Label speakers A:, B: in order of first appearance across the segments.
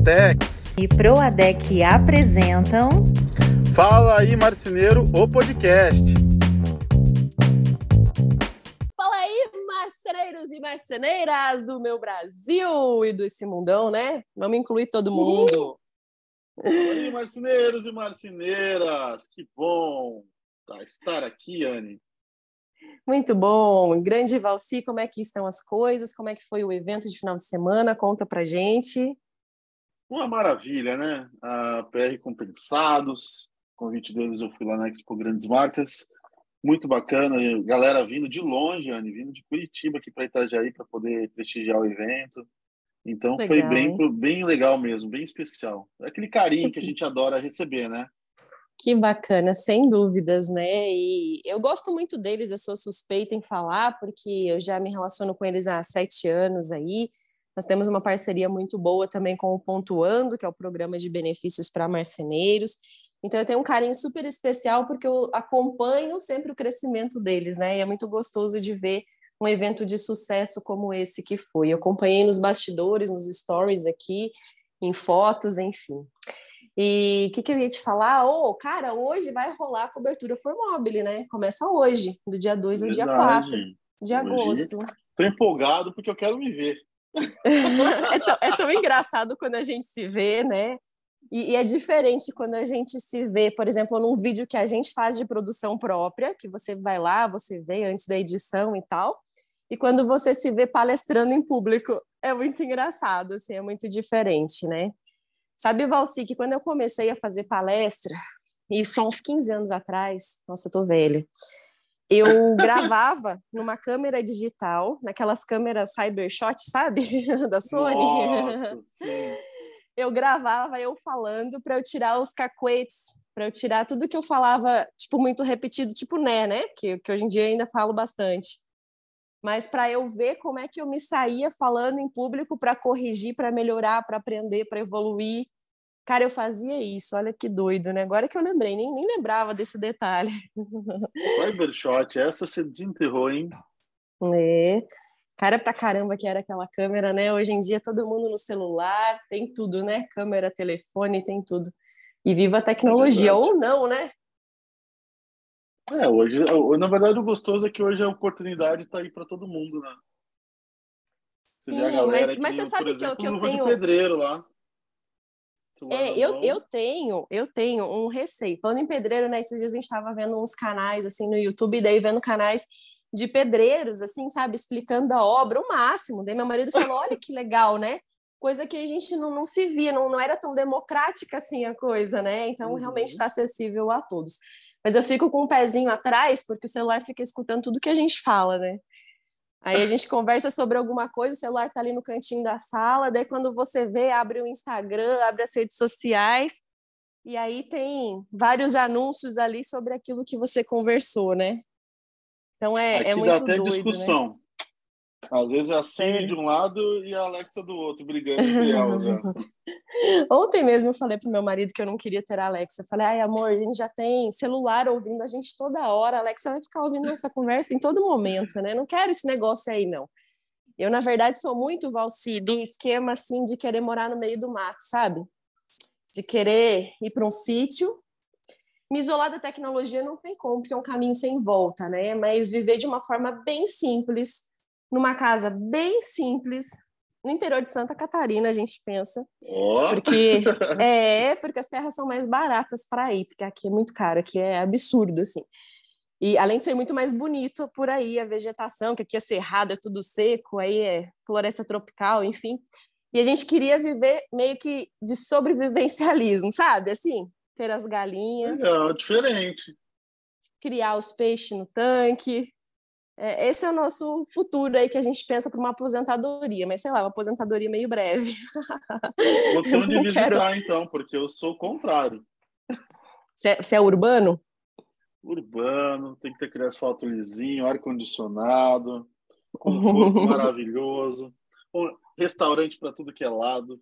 A: Proatex
B: e Proadec apresentam
A: Fala aí Marceneiro, o podcast.
C: Fala aí, marceneiros e marceneiras do meu Brasil e desse mundão, né? Vamos incluir todo mundo.
D: Fala aí, marceneiros e marceneiras, que bom estar aqui, Anne.
C: Muito bom. Grande Valci, como é que estão as coisas? Como é que foi o evento de final de semana? Conta pra gente.
D: Uma maravilha, né? A PR Compensados, convite deles eu fui lá na Expo Grandes Marcas. Muito bacana, galera vindo de longe, Anne, vindo de Curitiba aqui para Itajaí para poder prestigiar o evento. Então legal, foi bem, bem legal mesmo, bem especial. É aquele carinho que a gente adora receber, né?
C: Que bacana, sem dúvidas, né? E eu gosto muito deles, eu sou suspeita em falar, porque eu já me relaciono com eles há sete anos aí. Nós temos uma parceria muito boa também com o Pontuando, que é o programa de benefícios para marceneiros. Então eu tenho um carinho super especial porque eu acompanho sempre o crescimento deles, né? E é muito gostoso de ver um evento de sucesso como esse que foi. Eu acompanhei nos bastidores, nos stories aqui, em fotos, enfim. E o que, que, eu ia te falar? Ô, oh, cara, hoje vai rolar a cobertura Formobile, né? Começa hoje, do dia 2 ao dia 4 de agosto.
D: Estou empolgado porque eu quero me ver.
C: é, tão, é, tão, engraçado quando a gente se vê, né? E, e, é diferente quando a gente se vê, por exemplo, num vídeo que a gente faz de produção própria, que você vai lá, você vê antes da edição e tal, e quando você se vê palestrando em público. É muito engraçado, assim, é muito diferente, né? Sabe, Valci, que quando eu comecei a fazer palestra, isso há uns 15 anos atrás, nossa, eu tô velha, eu gravava numa câmera digital, naquelas câmeras Cybershot, sabe? da Sony.
D: Nossa,
C: eu gravava eu falando para eu tirar os cacuetes, para eu tirar tudo que eu falava, tipo, muito repetido, tipo né, né? Que, que hoje em dia ainda falo bastante mas para eu ver como é que eu me saía falando em público para corrigir, para melhorar, para aprender, para evoluir. Cara, eu fazia isso, olha que doido, né? Agora que eu lembrei, nem, nem lembrava desse detalhe.
D: Cybershot, essa você desenterrou, hein?
C: É. Cara pra caramba que era aquela câmera, né? Hoje em dia todo mundo no celular, tem tudo, né? Câmera, telefone, tem tudo. E viva a tecnologia, é ou não, né?
D: É, hoje, na verdade, o gostoso é que hoje a oportunidade está aí para todo mundo, né?
C: Você Sim, mas, mas você sabe exemplo, que eu, que eu tenho.
D: pedreiro lá.
C: É, eu, eu tenho, eu tenho um receio. Falando em pedreiro, né? Esses dias a gente estava vendo uns canais assim no YouTube, daí vendo canais de pedreiros, assim, sabe, explicando a obra o máximo. Daí meu marido falou: olha que legal, né? Coisa que a gente não, não se via, não, não era tão democrática assim a coisa, né? Então, uhum. realmente está acessível a todos. Mas eu fico com um pezinho atrás, porque o celular fica escutando tudo que a gente fala, né? Aí a gente conversa sobre alguma coisa, o celular tá ali no cantinho da sala, daí quando você vê, abre o Instagram, abre as redes sociais, e aí tem vários anúncios ali sobre aquilo que você conversou, né? Então é,
D: Aqui
C: é muito
D: dá até
C: doido, né?
D: discussão.
C: Né?
D: Às vezes é a Siri de um lado e a Alexa do outro, brigando entre elas já.
C: Ontem mesmo eu falei pro meu marido que eu não queria ter a Alexa. Eu falei, ai amor, a gente já tem celular ouvindo a gente toda hora, a Alexa vai ficar ouvindo nossa conversa em todo momento, né? Não quero esse negócio aí, não. Eu, na verdade, sou muito, Valci, do esquema, assim, de querer morar no meio do mato, sabe? De querer ir para um sítio. Me isolar da tecnologia não tem como, porque é um caminho sem volta, né? Mas viver de uma forma bem simples, numa casa bem simples, no interior de Santa Catarina, a gente pensa.
D: Oh.
C: Porque é, porque as terras são mais baratas para ir, porque aqui é muito caro, aqui é absurdo assim. E além de ser muito mais bonito por aí a vegetação, que aqui é cerrado, é tudo seco, aí é floresta tropical, enfim. E a gente queria viver meio que de sobrevivencialismo, sabe? Assim, ter as galinhas.
D: Legal, diferente.
C: Criar os peixes no tanque, é, esse é o nosso futuro aí que a gente pensa para uma aposentadoria, mas sei lá, uma aposentadoria meio breve.
D: Vou ter onde visitar quero... então, porque eu sou o contrário.
C: Você é, você é urbano?
D: Urbano, tem que ter aquele asfalto lisinho, ar-condicionado, conforto maravilhoso, restaurante para tudo que é lado.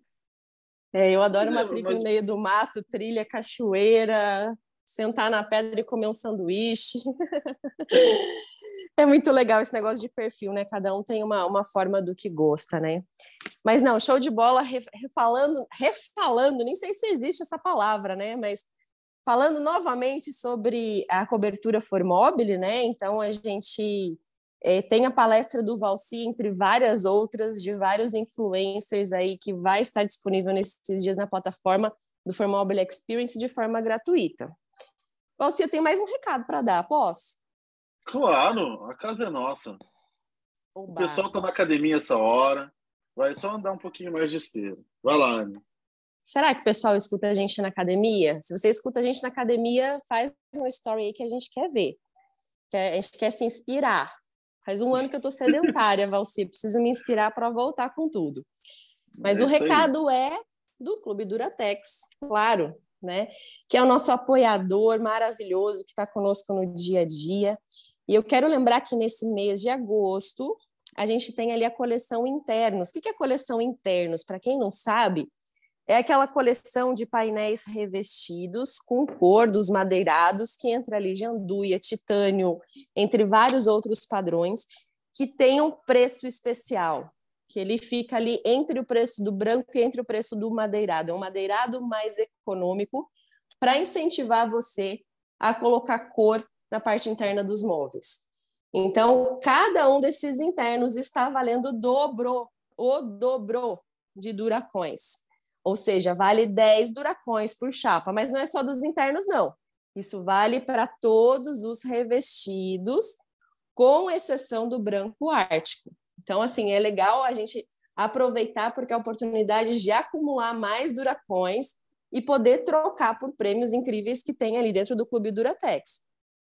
C: É, eu adoro uma trilha mas... no meio do mato, trilha, cachoeira, sentar na pedra e comer um sanduíche. É muito legal esse negócio de perfil, né? Cada um tem uma, uma forma do que gosta, né? Mas não, show de bola, refalando, refalando, nem sei se existe essa palavra, né? Mas falando novamente sobre a cobertura Formobile, né? Então a gente é, tem a palestra do Valci, entre várias outras, de vários influencers aí, que vai estar disponível nesses dias na plataforma do Formobile Experience de forma gratuita. Valci, eu tenho mais um recado para dar, posso?
D: Claro, a casa é nossa. Oba. O pessoal está na academia essa hora, vai só andar um pouquinho mais de esteira. Vai lá, Anne.
C: Será que o pessoal escuta a gente na academia? Se você escuta a gente na academia, faz um story aí que a gente quer ver. A gente quer se inspirar. Faz um ano que eu tô sedentária, Valci. Preciso me inspirar para voltar com tudo. Mas é o recado aí. é do Clube Duratex, claro, né? Que é o nosso apoiador maravilhoso que está conosco no dia a dia. E eu quero lembrar que nesse mês de agosto a gente tem ali a coleção internos. O que é coleção internos? Para quem não sabe, é aquela coleção de painéis revestidos com cor dos madeirados, que entra ali de anduia, titânio, entre vários outros padrões, que tem um preço especial, que ele fica ali entre o preço do branco e entre o preço do madeirado. É um madeirado mais econômico para incentivar você a colocar cor na parte interna dos móveis. Então, cada um desses internos está valendo o dobro, o dobro de duracões. Ou seja, vale 10 duracões por chapa, mas não é só dos internos, não. Isso vale para todos os revestidos, com exceção do branco ártico. Então, assim, é legal a gente aproveitar porque é a oportunidade de acumular mais duracões e poder trocar por prêmios incríveis que tem ali dentro do Clube Duratex.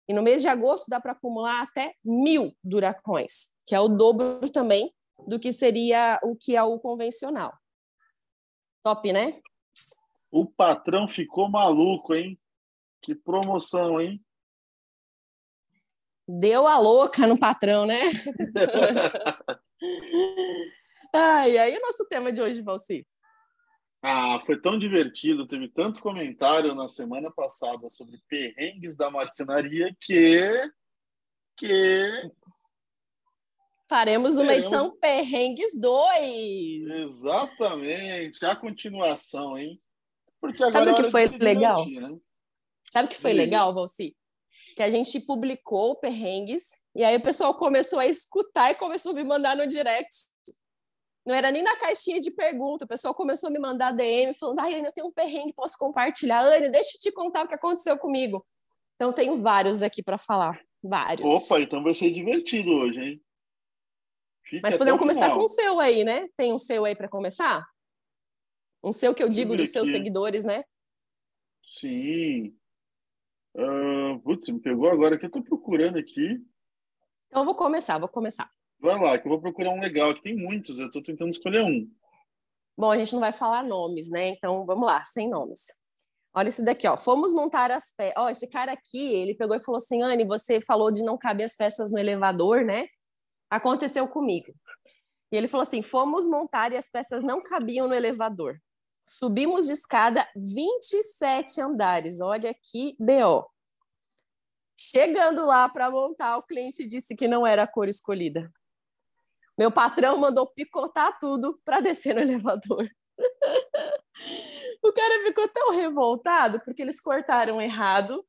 C: E no mês de agosto dá para acumular até mil duracões, que é o dobro também do que seria o que é o convencional. Top, né?
D: O patrão ficou maluco, hein? Que promoção, hein?
C: Deu a louca no patrão, né? Ai, aí o nosso tema de hoje, Valci.
D: Ah, foi tão divertido, teve tanto comentário na semana passada sobre perrengues da marcenaria que que
C: Faremos uma Teremos... edição Perrengues 2.
D: Exatamente, a continuação, hein?
C: Porque agora Sabe o que foi legal? né? Sabe o que foi legal, Valci? Que a gente publicou Perrengues e aí o pessoal começou a escutar e começou a me mandar no direct. Não era nem na caixinha de pergunta, o pessoal começou a me mandar DM falando: ai, Ana, eu tenho um perrengue, posso compartilhar? Ana, deixa eu te contar o que aconteceu comigo. Então, tenho vários aqui para falar. Vários.
D: Opa, então vai ser divertido hoje, hein?
C: Fica Mas podemos começar final. com o seu aí, né? Tem um seu aí para começar? Um seu que eu digo dos seus seguidores, né?
D: Sim. Uh, putz, me pegou agora que eu estou procurando aqui.
C: Então eu vou começar, vou começar.
D: Vai lá, que eu vou procurar um legal, que tem muitos, eu estou tentando escolher um.
C: Bom, a gente não vai falar nomes, né? Então vamos lá, sem nomes. Olha esse daqui, ó. Fomos montar as peças. Ó, esse cara aqui, ele pegou e falou assim: Anne, você falou de não caber as peças no elevador, né? aconteceu comigo. E ele falou assim: fomos montar e as peças não cabiam no elevador. Subimos de escada 27 andares. Olha que BO. Chegando lá para montar, o cliente disse que não era a cor escolhida. Meu patrão mandou picotar tudo para descer no elevador. o cara ficou tão revoltado porque eles cortaram errado.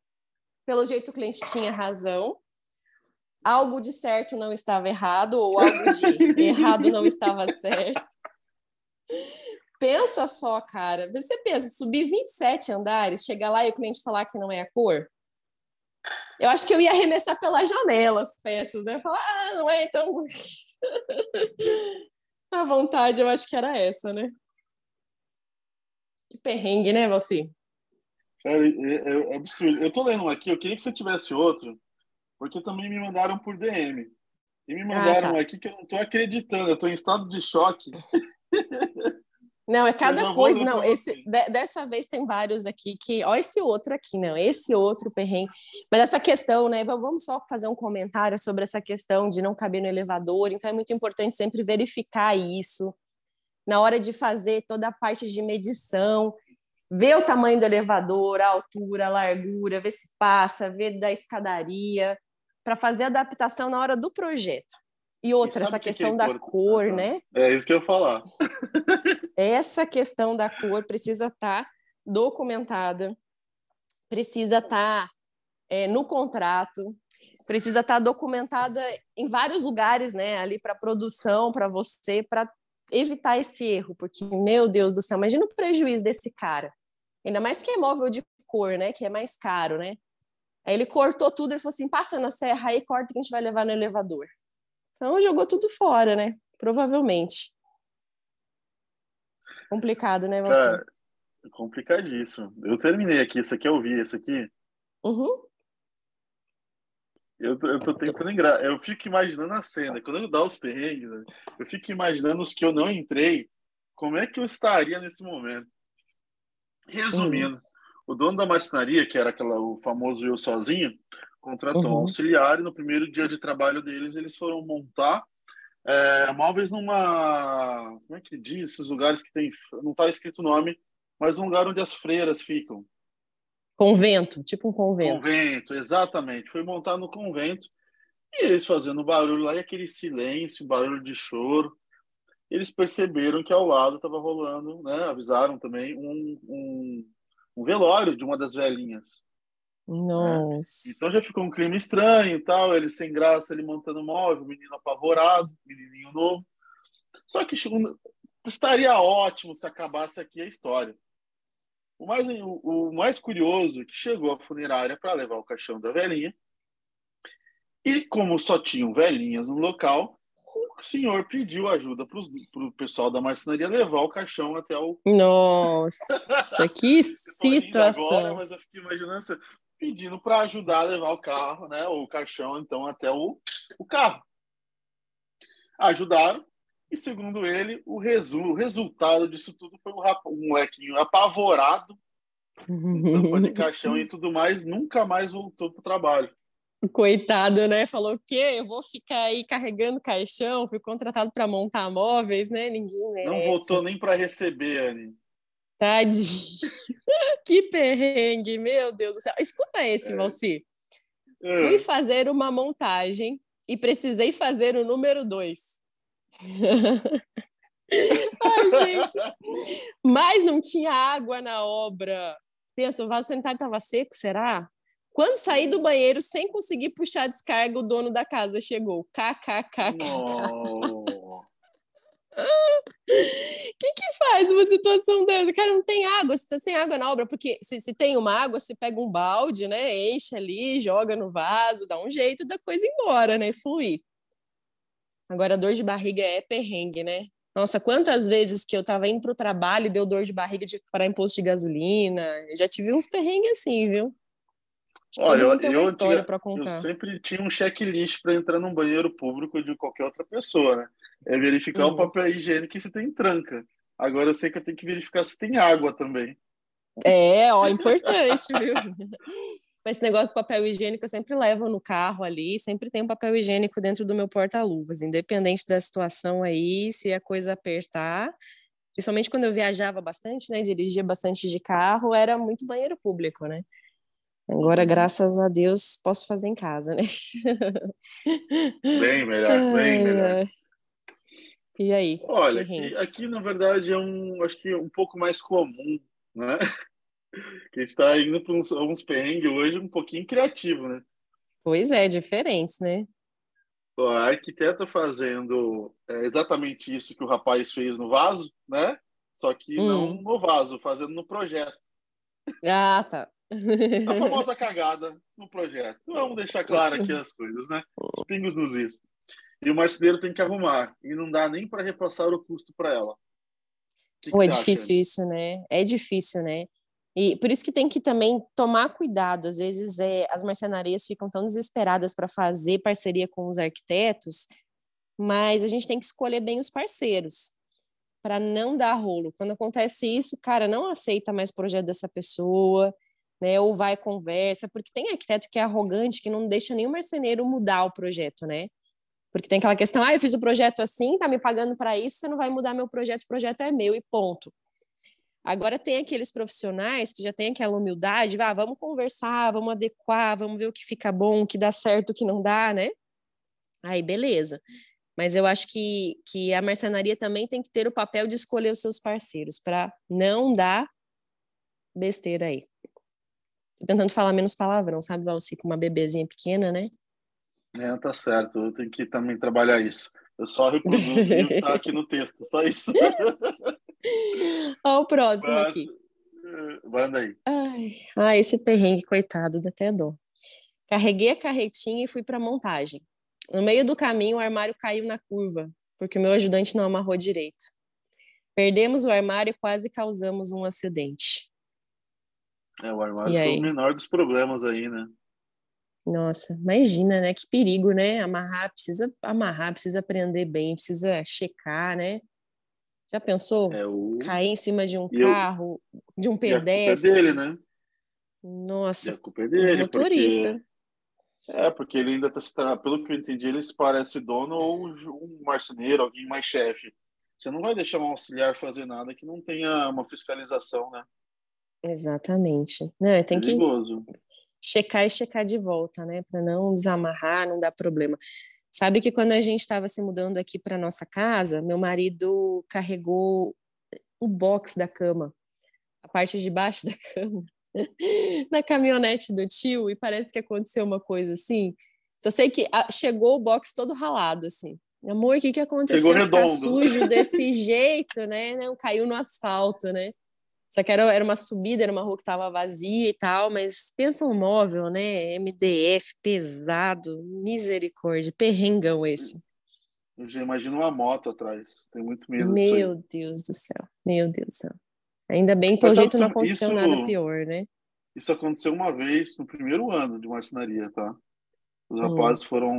C: Pelo jeito, o cliente tinha razão algo de certo não estava errado ou algo de errado não estava certo. Pensa só, cara. Você pensa, subir 27 andares, chegar lá e o cliente falar que não é a cor? Eu acho que eu ia arremessar pela janela as peças, né? Falar, ah, não é, então. a vontade, eu acho que era essa, né? Que perrengue, né, Valci?
D: Cara, é, é, absurdo. Eu tô lendo aqui, eu queria que você tivesse outro, porque também me mandaram por DM. E me mandaram ah, tá. aqui que eu não estou acreditando, eu estou em estado de choque.
C: Não, é cada coisa. Não, esse, de, dessa vez tem vários aqui que. Ó, esse outro aqui, não, esse outro perrengue. Mas essa questão, né? Vamos só fazer um comentário sobre essa questão de não caber no elevador. Então, é muito importante sempre verificar isso na hora de fazer toda a parte de medição ver o tamanho do elevador, a altura, a largura, ver se passa, ver da escadaria, para fazer adaptação na hora do projeto. E outra, e essa questão que é da cor, né?
D: É isso que eu ia falar.
C: Essa questão da cor precisa estar tá documentada, precisa estar tá, é, no contrato, precisa estar tá documentada em vários lugares, né? Ali para produção, para você, para evitar esse erro, porque, meu Deus do céu, imagina o prejuízo desse cara. Ainda mais que é móvel de cor, né? Que é mais caro, né? Aí ele cortou tudo, ele falou assim: passa na serra aí, corta que a gente vai levar no elevador. Então jogou tudo fora, né? Provavelmente. Complicado, né, você? Cara,
D: complicadíssimo. Eu terminei aqui, esse aqui eu vi, esse aqui.
C: Uhum.
D: Eu, eu tô tentando lembrar. Eu fico imaginando a cena. Quando eu dá os perrengues, né, eu fico imaginando os que eu não entrei. Como é que eu estaria nesse momento? Resumindo, uhum. o dono da marcenaria, que era aquela, o famoso eu sozinho, contratou uhum. um auxiliar e no primeiro dia de trabalho deles, eles foram montar é, móveis numa. Como é que diz? Esses lugares que tem. Não está escrito o nome, mas um lugar onde as freiras ficam.
C: Convento, tipo um convento.
D: Convento, exatamente. Foi montar no convento e eles fazendo barulho lá e aquele silêncio, barulho de choro. Eles perceberam que ao lado estava rolando, né? Avisaram também um, um, um velório de uma das velhinhas.
C: Nossa. Né?
D: Então já ficou um clima estranho e tal, ele sem graça, ele montando móvel, o menino apavorado, menininho novo. Só que estaria ótimo se acabasse aqui a história. O mais, o, o mais curioso é que chegou a funerária para levar o caixão da velhinha. E como só tinham velhinhas no local, o senhor pediu ajuda para o pessoal da marcenaria levar o caixão até o.
C: Nossa, que situação! Agora,
D: mas eu fiquei imaginando pedindo para ajudar a levar o carro, né, o caixão, então, até o, o carro. Ajudaram, e segundo ele, o, resu o resultado disso tudo foi um, um molequinho apavorado, tampa de caixão e tudo mais, nunca mais voltou para o trabalho.
C: Coitado, né? Falou o quê? Eu vou ficar aí carregando caixão, fui contratado para montar móveis, né? Ninguém merece.
D: Não voltou nem para receber, Anne.
C: Tadinho. que perrengue, meu Deus do céu. Escuta esse. Valci. É. Fui fazer uma montagem e precisei fazer o número dois. Ai, gente. Mas não tinha água na obra. Pensa, o vaso sanitário estava seco, será? Quando saí do banheiro sem conseguir puxar a descarga, o dono da casa chegou. KKKK. O que, que faz uma situação dessa? Cara, não tem água, você tá sem água na obra, porque se, se tem uma água, você pega um balde, né? Enche ali, joga no vaso, dá um jeito da coisa ir embora, né? Fluir. Agora, dor de barriga é perrengue, né? Nossa, quantas vezes que eu tava indo pro trabalho e deu dor de barriga de parar imposto de gasolina. Eu já tive uns perrengues assim, viu?
D: Olha, eu, eu, história tinha, contar. eu sempre tinha um checklist para entrar num banheiro público de qualquer outra pessoa, né? É verificar uhum. o papel higiênico e se tem tranca. Agora eu sei que eu tenho que verificar se tem água também.
C: É, ó, importante, viu? Mas esse negócio de papel higiênico eu sempre levo no carro ali, sempre tem um papel higiênico dentro do meu porta-luvas, independente da situação aí, se a coisa apertar. Principalmente quando eu viajava bastante, né, dirigia bastante de carro, era muito banheiro público, né? Agora, graças a Deus, posso fazer em casa, né?
D: Bem melhor, bem melhor.
C: E aí?
D: Olha, aqui, aqui, na verdade é um, acho que um pouco mais comum, né? Que está indo para uns, uns perrengues hoje um pouquinho criativo, né?
C: Pois é, diferentes, né?
D: A arquiteta fazendo é, exatamente isso que o rapaz fez no vaso, né? Só que hum. não no vaso, fazendo no projeto.
C: Ah, tá.
D: A famosa cagada no projeto. Vamos deixar claro aqui as coisas, né? Os pingos nos is. E o marceneiro tem que arrumar. E não dá nem para repassar o custo para ela.
C: Que Pô, que é difícil acha? isso, né? É difícil, né? E por isso que tem que também tomar cuidado. Às vezes é, as marcenarias ficam tão desesperadas para fazer parceria com os arquitetos, mas a gente tem que escolher bem os parceiros para não dar rolo. Quando acontece isso, cara, não aceita mais o projeto dessa pessoa, né? Ou vai conversa, porque tem arquiteto que é arrogante, que não deixa nenhum marceneiro mudar o projeto, né? Porque tem aquela questão, ah, eu fiz o projeto assim, tá me pagando para isso, você não vai mudar meu projeto, o projeto é meu e ponto. Agora tem aqueles profissionais que já têm aquela humildade, ah, vamos conversar, vamos adequar, vamos ver o que fica bom, o que dá certo, o que não dá, né? Aí beleza. Mas eu acho que, que a marcenaria também tem que ter o papel de escolher os seus parceiros para não dar besteira aí. Tô tentando falar menos palavrão, sabe, Valci, com uma bebezinha pequena, né?
D: É, tá certo. Eu tenho que também trabalhar isso. Eu só reproduzo o que tá aqui no texto, só isso.
C: Olha o próximo Mas, aqui.
D: Manda aí.
C: Ai, ah, esse perrengue, coitado, dá até dó. Carreguei a carretinha e fui para montagem. No meio do caminho, o armário caiu na curva, porque o meu ajudante não amarrou direito. Perdemos o armário e quase causamos um acidente.
D: É, o armário foi o menor dos problemas aí, né?
C: Nossa, imagina, né? Que perigo, né? Amarrar, precisa amarrar, precisa aprender bem, precisa checar, né? Já pensou? É o... Cair em cima de um e carro, eu... de um pedestre.
D: E a culpa é dele, né?
C: Nossa.
D: E a culpa é dele.
C: Motorista.
D: Porque... É, porque ele ainda está, pelo que eu entendi, ele se parece dono ou um marceneiro, alguém mais chefe. Você não vai deixar um auxiliar fazer nada que não tenha uma fiscalização, né?
C: Exatamente. Não, tem Perigoso. que checar e checar de volta, né? Para não desamarrar, não dar problema. Sabe que quando a gente estava se mudando aqui para nossa casa, meu marido carregou o box da cama, a parte de baixo da cama, na caminhonete do tio e parece que aconteceu uma coisa assim. Só sei que chegou o box todo ralado assim. Amor, o que que aconteceu? Tá sujo desse jeito, né? Não caiu no asfalto, né? Só que era, era uma subida, era uma rua que estava vazia e tal, mas pensa um móvel, né? MDF, pesado, misericórdia, perrengão esse.
D: Eu já imagino uma moto atrás, tenho muito medo
C: Meu Deus do céu, meu Deus do céu. Ainda bem que o jeito não aconteceu isso, nada pior, né?
D: Isso aconteceu uma vez no primeiro ano de marcenaria, tá? Os hum. rapazes hum. foram.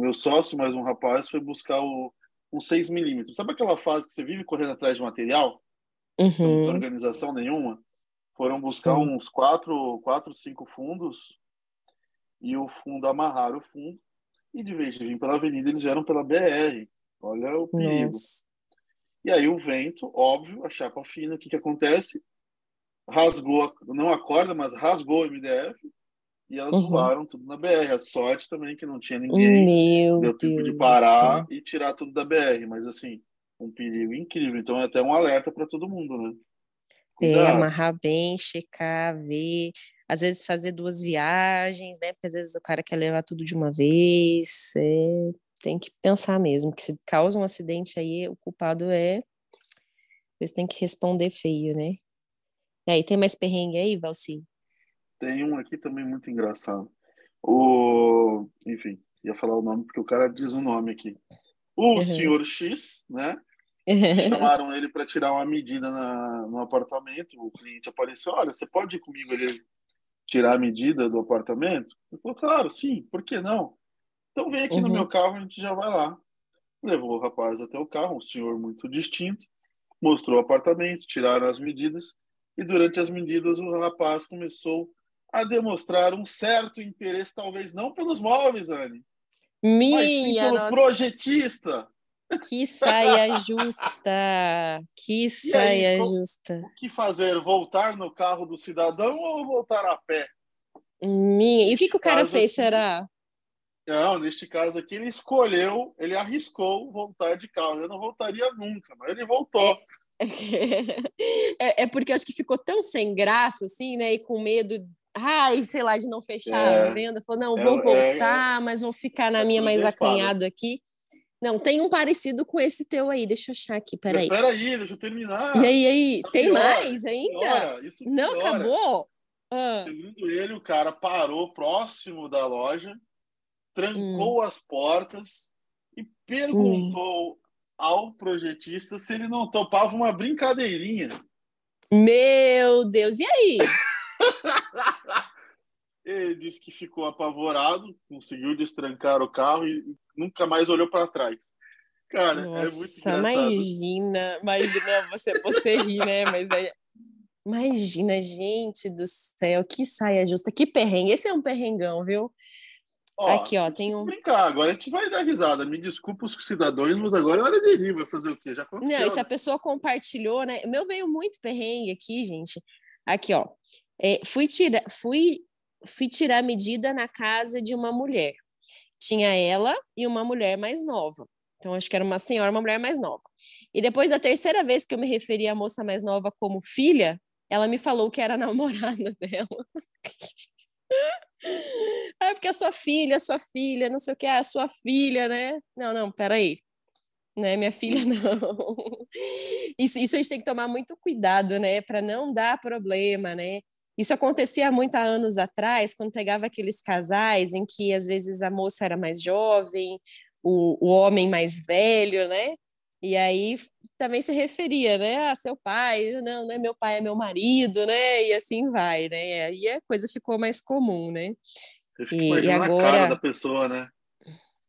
D: Meu sócio, mais um rapaz, foi buscar o, um 6 milímetros. Sabe aquela fase que você vive correndo atrás de material?
C: Uhum.
D: sem organização nenhuma, foram buscar Sim. uns quatro, quatro, cinco fundos e o fundo amarraram o fundo e de vez de vir pela avenida eles vieram pela BR. Olha o perigo. Nossa. E aí o vento, óbvio, a chapa fina, o que que acontece? Rasgou, não a corda, mas rasgou o MDF e elas uhum. voaram tudo na BR. A sorte também que não tinha ninguém.
C: Meu
D: deu tempo de parar e tirar tudo da BR, mas assim, um perigo incrível. Então é até um alerta para todo mundo, né?
C: É, Cuidado. É, amarrar bem, checar, ver. Às vezes fazer duas viagens, né? Porque às vezes o cara quer levar tudo de uma vez. É, tem que pensar mesmo, que se causa um acidente aí, o culpado é. Você tem que responder feio, né? E aí, tem mais perrengue aí, Valci?
D: Tem um aqui também muito engraçado. O... Enfim, ia falar o nome porque o cara diz o um nome aqui. O uhum. senhor X, né? Chamaram ele para tirar uma medida na, no apartamento. O cliente apareceu: Olha, você pode ir comigo ele tirar a medida do apartamento? Ele falou: Claro, sim, por que não? Então vem aqui uhum. no meu carro, a gente já vai lá. Levou o rapaz até o carro, um senhor muito distinto, mostrou o apartamento, tiraram as medidas, e durante as medidas o rapaz começou a demonstrar um certo interesse, talvez não pelos móveis, Anne,
C: minha
D: nossa. projetista.
C: Que saia justa! Que saia aí, justa!
D: O que fazer? Voltar no carro do cidadão ou voltar a pé?
C: Minha. E o que, que o cara fez, aqui... será?
D: Não, neste caso aqui ele escolheu, ele arriscou voltar de carro. Eu não voltaria nunca, mas ele voltou.
C: É, é porque acho que ficou tão sem graça, assim, né? E com medo ai, sei lá, de não fechar é, a venda, falou, não, vou é, voltar, é, mas vou ficar na minha mais acanhado aqui. Não, tem um parecido com esse teu aí, deixa eu achar aqui, peraí.
D: Peraí, deixa eu terminar.
C: E aí, aí, tá tem pior, mais ainda? Piora, não piora. acabou?
D: Ah. Segundo ele, o cara parou próximo da loja, trancou hum. as portas e perguntou hum. ao projetista se ele não topava uma brincadeirinha.
C: Meu Deus, e aí?
D: Ele disse que ficou apavorado, conseguiu destrancar o carro e nunca mais olhou para trás. Cara, Nossa, é muito engraçado.
C: imagina, imagina, você, você ri, né? Mas aí, imagina, gente do céu, que saia justa, que perrengue. Esse é um perrengão, viu? Ó, Aqui, ó, tem um.
D: Brincar, agora a gente vai dar risada. Me desculpa os cidadãos, mas agora é hora de rir. Vai fazer o quê? Já aconteceu.
C: Não, e se a né? pessoa compartilhou, né? O meu veio muito perrengue aqui, gente. Aqui, ó. É, fui, tira, fui, fui tirar medida na casa de uma mulher. Tinha ela e uma mulher mais nova. Então, acho que era uma senhora, uma mulher mais nova. E depois, a terceira vez que eu me referi à moça mais nova como filha, ela me falou que era namorada dela. É porque a sua filha, a sua filha, não sei o que, é a sua filha, né? Não, não, peraí. Né, minha filha, não. Isso, isso a gente tem que tomar muito cuidado, né? Para não dar problema, né? Isso acontecia muito há anos atrás, quando pegava aqueles casais em que às vezes a moça era mais jovem, o, o homem mais velho, né? E aí também se referia, né? A seu pai, não, né? Meu pai é meu marido, né? E assim vai, né? Aí a coisa ficou mais comum, né?
D: e, e agora... a cara da pessoa, né?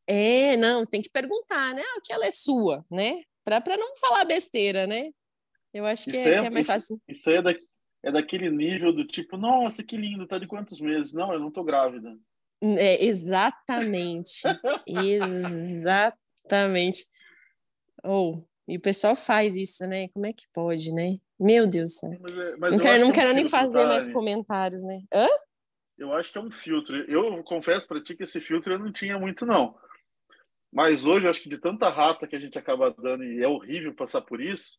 C: É, não, tem que perguntar, né? Ah, que ela é sua, né? Para não falar besteira, né? Eu acho que, é, é, que é, mais
D: isso,
C: fácil.
D: Isso aí é, da, é daquele nível do tipo, nossa, que lindo, tá de quantos meses? Não, eu não tô grávida.
C: É, exatamente. exatamente. Ou, oh, e o pessoal faz isso, né? Como é que pode, né? Meu Deus do céu. Mas, é, mas não quero, não é um quero nem fazer tá, mais comentários, né? Hã?
D: Eu acho que é um filtro. Eu confesso para ti que esse filtro eu não tinha muito, não. Mas hoje, eu acho que de tanta rata que a gente acaba dando, e é horrível passar por isso,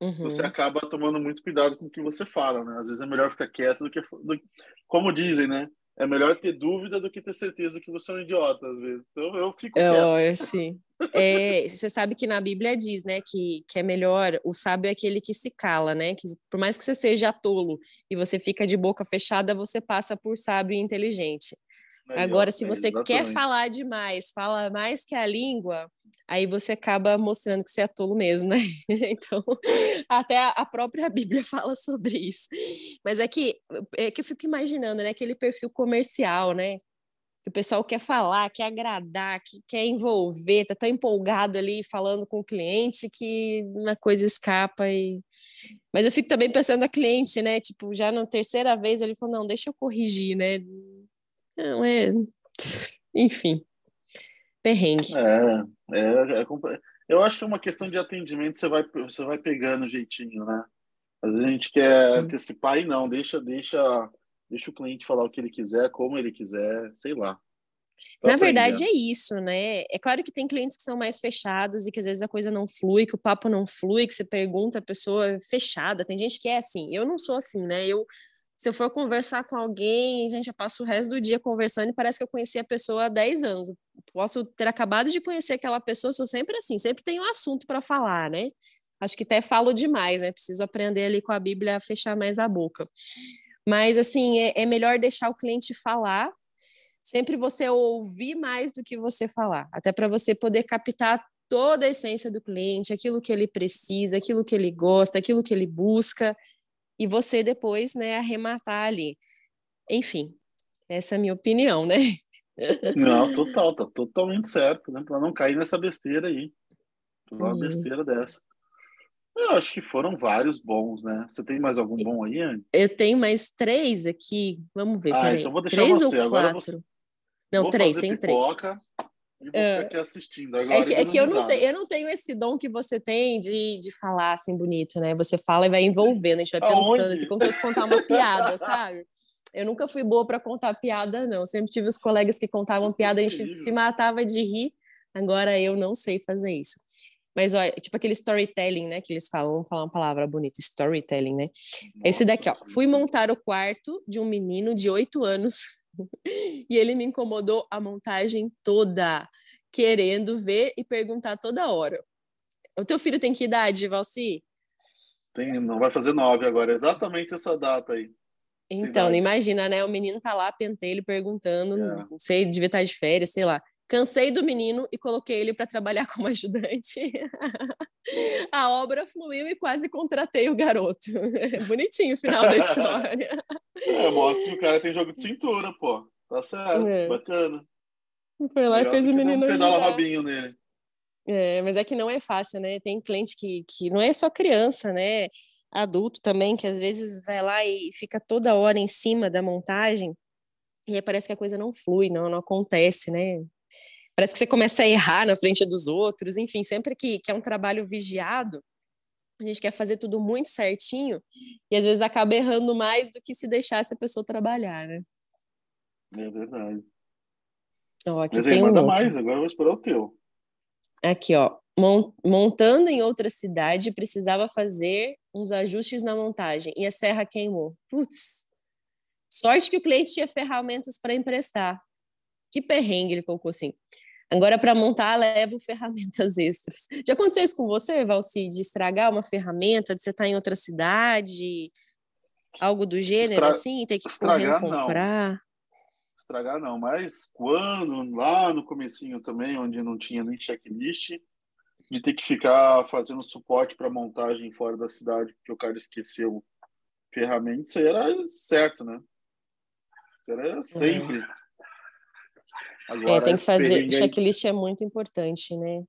D: uhum. você acaba tomando muito cuidado com o que você fala, né? Às vezes é melhor ficar quieto do que. Do, como dizem, né? É melhor ter dúvida do que ter certeza que você é um idiota, às vezes. Então eu fico
C: quieto. É, sim. É, você sabe que na Bíblia diz, né, que, que é melhor, o sábio é aquele que se cala, né? Que por mais que você seja tolo e você fica de boca fechada, você passa por sábio e inteligente. Agora, se você é, quer falar demais, fala mais que a língua, aí você acaba mostrando que você é tolo mesmo, né? Então, até a própria Bíblia fala sobre isso. Mas é que, é que eu fico imaginando, né? Aquele perfil comercial, né? Que o pessoal quer falar, quer agradar, que quer envolver, tá tão empolgado ali falando com o cliente que uma coisa escapa e... Mas eu fico também pensando a cliente, né? Tipo, já na terceira vez ele falou, não, deixa eu corrigir, né? Não, é. Enfim. Perrengue.
D: É, é, é, eu acho que é uma questão de atendimento, você vai, você vai pegando jeitinho, né? Às vezes a gente quer hum. antecipar e não, deixa, deixa, deixa o cliente falar o que ele quiser, como ele quiser, sei lá.
C: Na verdade, é isso, né? É claro que tem clientes que são mais fechados e que às vezes a coisa não flui, que o papo não flui, que você pergunta, a pessoa é fechada. Tem gente que é assim. Eu não sou assim, né? Eu se eu for conversar com alguém, gente, eu passo o resto do dia conversando e parece que eu conheci a pessoa há 10 anos. posso ter acabado de conhecer aquela pessoa, sou sempre assim, sempre tenho um assunto para falar, né? Acho que até falo demais, né? Preciso aprender ali com a Bíblia a fechar mais a boca. Mas, assim, é, é melhor deixar o cliente falar, sempre você ouvir mais do que você falar, até para você poder captar toda a essência do cliente, aquilo que ele precisa, aquilo que ele gosta, aquilo que ele busca e você depois, né, arrematar ali. Enfim, essa é a minha opinião, né?
D: Não, total, tá totalmente certo, né? Para não cair nessa besteira aí. Uma uhum. besteira dessa. Eu acho que foram vários bons, né? Você tem mais algum bom aí, Anne?
C: Eu tenho mais três aqui. Vamos ver.
D: Ah, então vou deixar três você. Agora você...
C: Não, vou três, tem três.
D: E vou ficar aqui assistindo. Agora, é
C: que, é que eu, não tenho, eu não tenho esse dom que você tem de, de falar assim bonito, né? Você fala e vai envolvendo, a gente vai pensando, assim, como se fosse contar uma piada, sabe? Eu nunca fui boa para contar piada, não. Sempre tive os colegas que contavam piada, a gente se matava de rir. Agora eu não sei fazer isso. Mas, olha, tipo aquele storytelling, né? Que eles falam, vamos falar uma palavra bonita, storytelling, né? Nossa, Esse daqui, ó. Fui montar o quarto de um menino de oito anos e ele me incomodou a montagem toda, querendo ver e perguntar toda hora. O teu filho tem que idade, Valci?
D: Tem, não vai fazer nove agora, exatamente essa data aí.
C: Então, imagina, né? O menino tá lá, pentelho, perguntando, é. não sei, devia estar de férias, sei lá. Cansei do menino e coloquei ele para trabalhar como ajudante. a obra fluiu e quase contratei o garoto. Bonitinho o final da história.
D: É, mostra que o cara tem jogo de cintura, pô. Tá certo, é. bacana.
C: Foi lá e fez o menino. Um
D: pedala rabinho nele.
C: É, mas é que não é fácil, né? Tem cliente que, que não é só criança, né? Adulto também, que às vezes vai lá e fica toda hora em cima da montagem e aí parece que a coisa não flui, não, não acontece, né? Parece que você começa a errar na frente dos outros, enfim, sempre que, que é um trabalho vigiado, a gente quer fazer tudo muito certinho e às vezes acaba errando mais do que se deixasse a pessoa trabalhar, né?
D: É verdade.
C: Ó, aqui Mas aí, manda um
D: mais, agora eu vou esperar o teu.
C: Aqui, ó. Montando em outra cidade, precisava fazer uns ajustes na montagem e a serra queimou. Putz, sorte que o cliente tinha ferramentas para emprestar. Que perrengue ele colocou assim. Agora, para montar, levo ferramentas extras. Já aconteceu isso com você, Valci, de estragar uma ferramenta, de você estar tá em outra cidade, algo do gênero, Estra... assim, ter que estragar, correr comprar?
D: Não. Estragar não, mas quando, lá no comecinho também, onde não tinha nem checklist, de ter que ficar fazendo suporte para montagem fora da cidade, porque o cara esqueceu ferramenta, isso aí era certo, né? Isso era uhum. sempre. Uhum.
C: Agora, é, tem que fazer. Checklist é muito importante, né?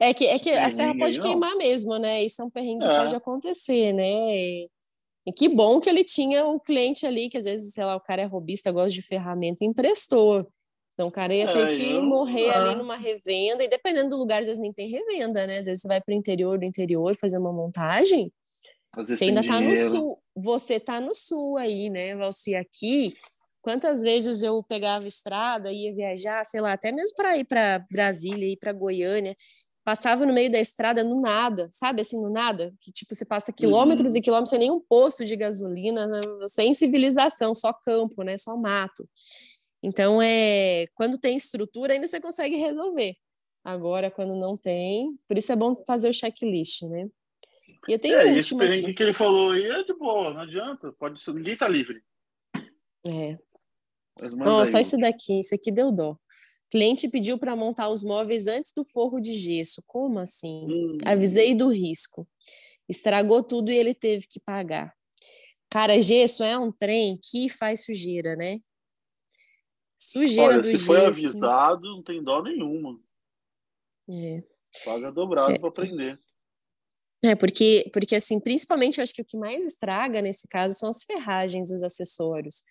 C: É que, é que a serra pode queimar mesmo, né? Isso é um perrengue que é. pode acontecer, né? E que bom que ele tinha o cliente ali, que às vezes, sei lá, o cara é robista, gosta de ferramenta, emprestou. Então o cara ia ter é, que eu... morrer ali numa revenda, e dependendo do lugar, às vezes nem tem revenda, né? Às vezes você vai para o interior do interior fazer uma montagem, você ainda está no sul. Você está no sul aí, né, Valci? Aqui, quantas vezes eu pegava estrada, ia viajar, sei lá, até mesmo para ir para Brasília, ir para Goiânia, passava no meio da estrada no nada, sabe assim, no nada, que tipo você passa quilômetros uhum. e quilômetros sem nenhum posto de gasolina, né? sem civilização, só campo, né, só mato. Então é, quando tem estrutura ainda você consegue resolver. Agora quando não tem, por isso é bom fazer o checklist, né?
D: E eu tenho é, esse perrengue que ele falou aí é de boa, não adianta, pode ser, ninguém tá livre.
C: É. Não, só isso daqui, isso aqui deu dó. Cliente pediu para montar os móveis antes do forro de gesso. Como assim? Hum. Avisei do risco. Estragou tudo e ele teve que pagar. Cara, gesso é um trem que faz sujeira, né? Sujeira Olha, do se gesso.
D: foi avisado, não tem dó nenhuma. É. Paga dobrado é. para aprender.
C: É, porque, porque assim, principalmente eu acho que o que mais estraga nesse caso são as ferragens, os acessórios.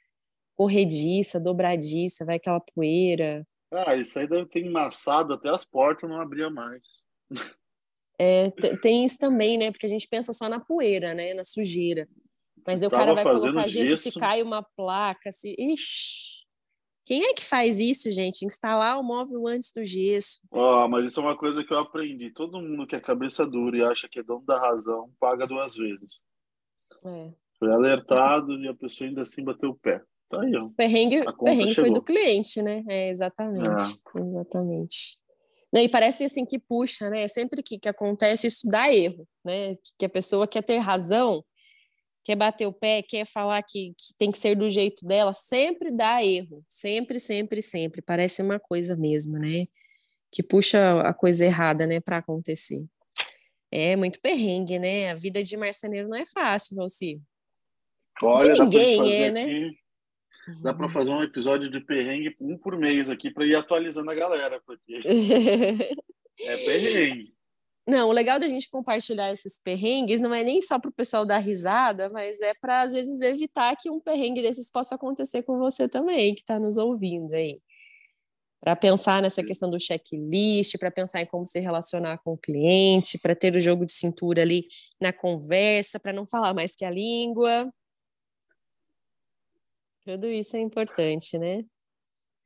C: Corrediça, dobradiça, vai aquela poeira.
D: Ah, isso aí deve ter emassado até as portas, não abria mais.
C: É, tem isso também, né? Porque a gente pensa só na poeira, né? Na sujeira. Mas o cara vai colocar gesso, se cai uma placa, se. Ixi! Quem é que faz isso, gente? Instalar o móvel antes do gesso.
D: Ó, oh, mas isso é uma coisa que eu aprendi. Todo mundo que é cabeça dura e acha que é dono da razão, paga duas vezes. É. Foi alertado e a pessoa ainda assim bateu o pé. Tá aí, ó.
C: Perrengue, perrengue foi do cliente, né? É, exatamente. É. Exatamente. E parece assim que puxa, né? Sempre que, que acontece isso dá erro, né? Que a pessoa quer ter razão, quer bater o pé, quer falar que, que tem que ser do jeito dela, sempre dá erro. Sempre, sempre, sempre. Parece uma coisa mesmo, né? Que puxa a coisa errada, né, para acontecer. É muito perrengue, né? A vida de marceneiro não é fácil, Valci.
D: Olha, de ninguém é, né? Aqui Dá para fazer um episódio de perrengue um por mês aqui para ir atualizando a galera, porque é perrengue.
C: Não, o legal da gente compartilhar esses perrengues não é nem só para o pessoal dar risada, mas é para, às vezes, evitar que um perrengue desses possa acontecer com você também, que está nos ouvindo aí. Para pensar nessa questão do checklist, para pensar em como se relacionar com o cliente, para ter o jogo de cintura ali na conversa, para não falar mais que a língua. Tudo isso é importante, né?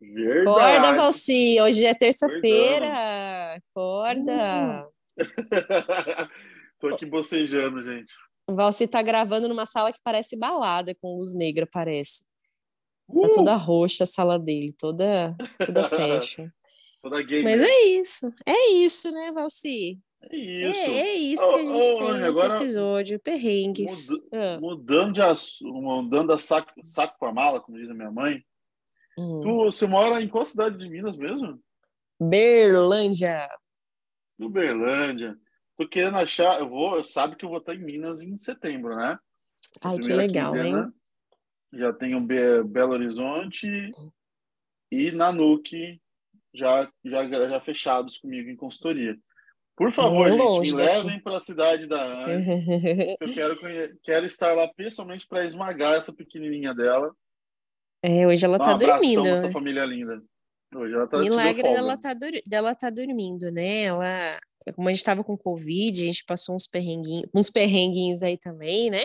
D: Verdade.
C: Acorda, Valci, hoje é terça-feira. Acorda.
D: Tô aqui bocejando, gente.
C: Valci tá gravando numa sala que parece balada, com luz negra, parece. Tá uh! Tá toda roxa a sala dele, toda, toda fashion.
D: toda gay.
C: Mas é isso, é isso, né, Valci?
D: É isso. É,
C: é isso que a gente oh, tem nesse agora, episódio, perrengues.
D: Muda, ah. Mudando de assunto, mudando a saco, saco com a mala, como diz a minha mãe. Hum. Tu, você mora em qual cidade de Minas mesmo?
C: Berlândia.
D: No Berlândia. Tô querendo achar, eu vou, eu sabe que eu vou estar em Minas em setembro, né?
C: Ai, que legal, quinzena, hein?
D: Já tenho Be Belo Horizonte e Nanuque já, já, já fechados comigo em consultoria. Por favor, gente, me levem para a cidade da Ana. eu quero, quero estar lá pessoalmente para esmagar essa pequenininha dela.
C: É, hoje ela está um dormindo.
D: essa família linda. Hoje ela tá
C: Milagre dela tá, dela tá dormindo, né? Ela, como a gente estava com Covid, a gente passou uns perrenguinhos, uns perrenguinhos aí também, né?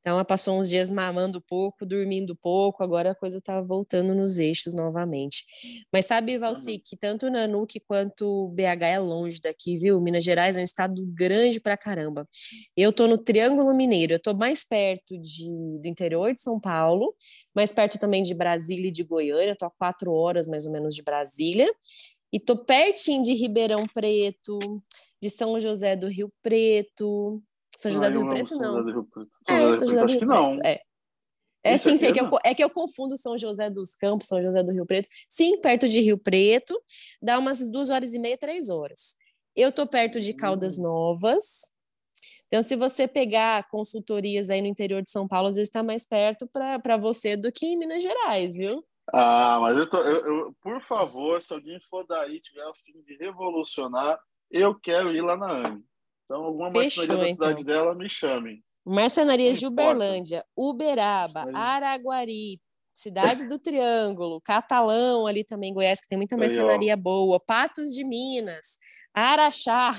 C: Então ela passou uns dias mamando pouco, dormindo pouco, agora a coisa está voltando nos eixos novamente. Mas sabe, Valci, que tanto Nanuque quanto BH é longe daqui, viu? Minas Gerais é um estado grande pra caramba. Eu tô no Triângulo Mineiro, eu tô mais perto de, do interior de São Paulo, mais perto também de Brasília e de Goiânia, tô a quatro horas mais ou menos de Brasília, e tô pertinho de Ribeirão Preto, de São José do Rio Preto, são José ah, do Rio Preto, não. São José do Rio Preto. São é, José do Rio Preto. não. É. É sim, sim é, que eu, é que eu confundo São José dos Campos, São José do Rio Preto. Sim, perto de Rio Preto, dá umas duas horas e meia, três horas. Eu tô perto de Caldas hum. Novas. Então, se você pegar consultorias aí no interior de São Paulo, às vezes está mais perto para você do que em Minas Gerais, viu?
D: Ah, mas eu, tô, eu, eu, por favor, se alguém for daí tiver a fim de revolucionar, eu quero ir lá na AME. Então, alguma Fechou, marcenaria da cidade então. dela, me chame.
C: Marcenarias de Uberlândia, Uberaba, Araguari, cidades do Triângulo, Catalão ali também, Goiás, que tem muita marcenaria Aí, boa, Patos de Minas, Araxá.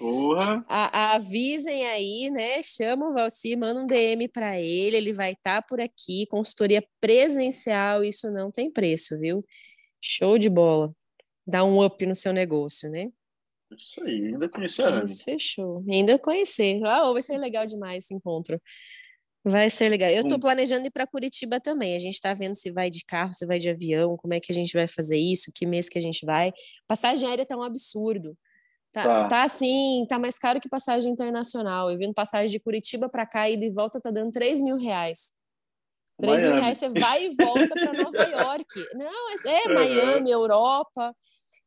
D: Porra.
C: A, avisem aí, né? Chama o Valci, manda um DM para ele, ele vai estar tá por aqui, consultoria presencial, isso não tem preço, viu? Show de bola. Dá um up no seu negócio, né?
D: Isso aí, ainda conheci a Anne.
C: Fechou. Ainda conhecer. Ah, vai ser legal demais esse encontro. Vai ser legal. Eu estou planejando ir para Curitiba também. A gente está vendo se vai de carro, se vai de avião, como é que a gente vai fazer isso, que mês que a gente vai. Passagem aérea tá um absurdo. Tá, tá. tá assim, tá mais caro que passagem internacional. Eu vendo passagem de Curitiba para cá e de volta tá dando 3 mil reais. 3 Miami. mil reais você vai e volta para Nova York. Não, é, é Miami, Europa.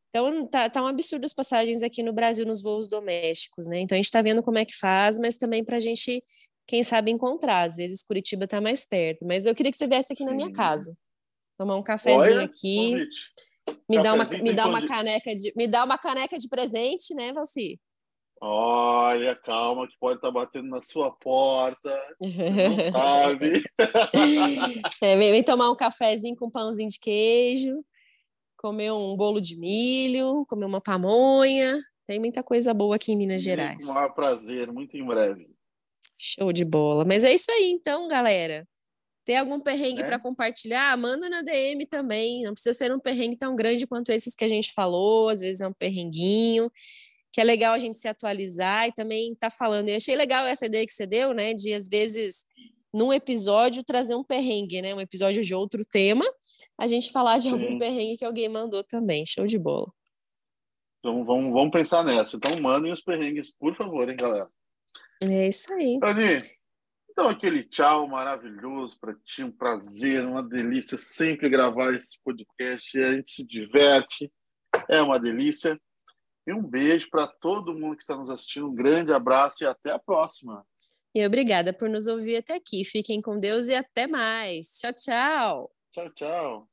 C: Então, tá, tá um absurdo as passagens aqui no Brasil nos voos domésticos, né? Então, a gente está vendo como é que faz, mas também para a gente, quem sabe, encontrar. Às vezes, Curitiba está mais perto. Mas eu queria que você viesse aqui Sim. na minha casa. Tomar um cafezinho Olha, aqui. Convite. Me dá, uma, me dá uma caneca de me dá uma caneca de presente, né, Valci?
D: Olha, calma, que pode estar tá batendo na sua porta. Você não sabe.
C: é, vem, vem, tomar um cafezinho com pãozinho de queijo comer um bolo de milho, comer uma pamonha. Tem muita coisa boa aqui em Minas Gerais.
D: Com maior prazer, muito em breve.
C: Show de bola. Mas é isso aí, então, galera. Tem algum perrengue é? para compartilhar? Manda na DM também. Não precisa ser um perrengue tão grande quanto esses que a gente falou. Às vezes é um perrenguinho. Que é legal a gente se atualizar e também tá falando. Eu achei legal essa ideia que você deu, né? De às vezes num episódio trazer um perrengue, né? Um episódio de outro tema, a gente falar de Sim. algum perrengue que alguém mandou também. Show de bola.
D: Então vamos, vamos pensar nessa. Então mandem os perrengues, por favor, hein, galera.
C: É isso aí.
D: Ani, então aquele tchau maravilhoso para ti, um prazer, uma delícia sempre gravar esse podcast. A gente se diverte, é uma delícia. E um beijo para todo mundo que está nos assistindo. Um grande abraço e até a próxima.
C: E obrigada por nos ouvir até aqui. Fiquem com Deus e até mais. Tchau, tchau.
D: Tchau, tchau.